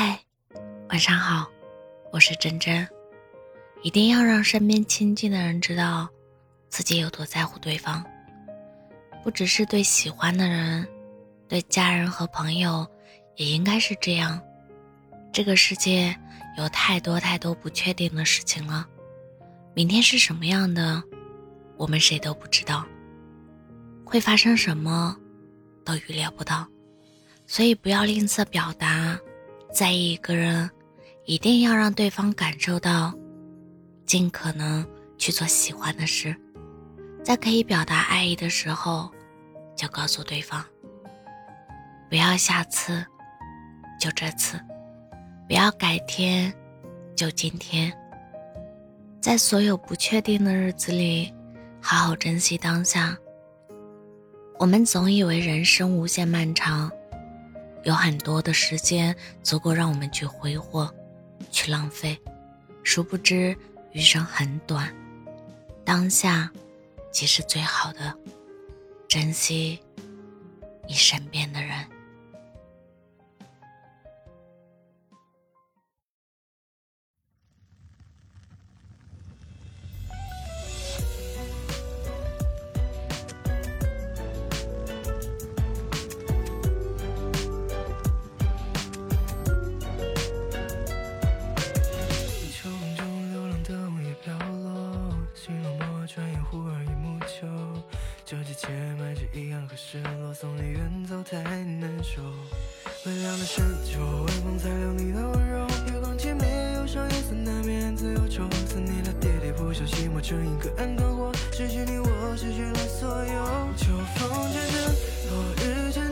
嗨，晚上好，我是真真。一定要让身边亲近的人知道自己有多在乎对方，不只是对喜欢的人，对家人和朋友也应该是这样。这个世界有太多太多不确定的事情了，明天是什么样的，我们谁都不知道，会发生什么，都预料不到，所以不要吝啬表达。在意一个人，一定要让对方感受到，尽可能去做喜欢的事，在可以表达爱意的时候，就告诉对方。不要下次，就这次；不要改天，就今天。在所有不确定的日子里，好好珍惜当下。我们总以为人生无限漫长。有很多的时间足够让我们去挥霍，去浪费，殊不知余生很短，当下即是最好的，珍惜你身边的人。心落寞，转眼忽而已暮秋。这季节满是遗憾和失落，送你远走太难受。微凉的深秋，晚风裁掉你的温柔。月光凄美忧伤，夜色难免暗自忧愁。思念的喋喋不休，寂寞成一，隔岸灯火。失去你，我失去了所有。秋风阵阵，落日沉。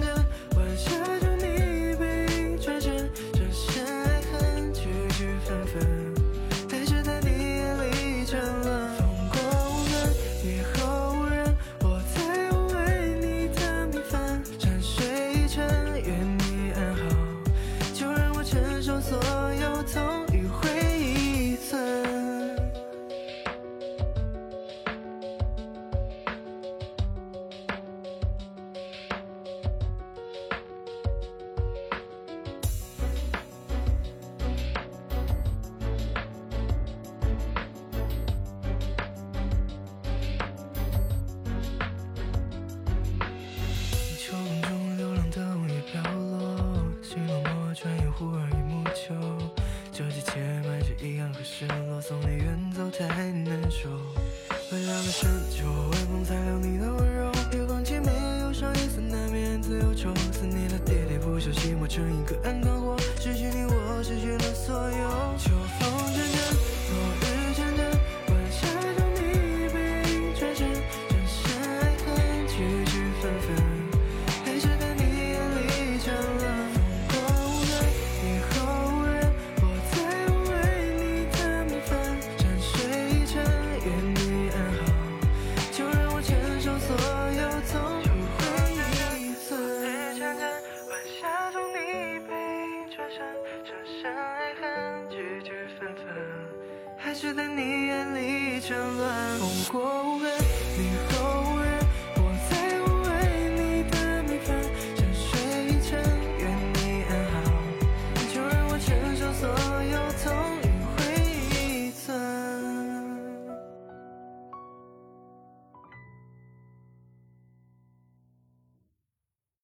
难受。微凉的深秋，晚风残留你的温柔，月光凄美，忧伤一丝难免自忧愁。思念的喋喋不休，寂寞成一个暗灯火，失去你我失去了所有。秋风。是在你眼里争乱，风过。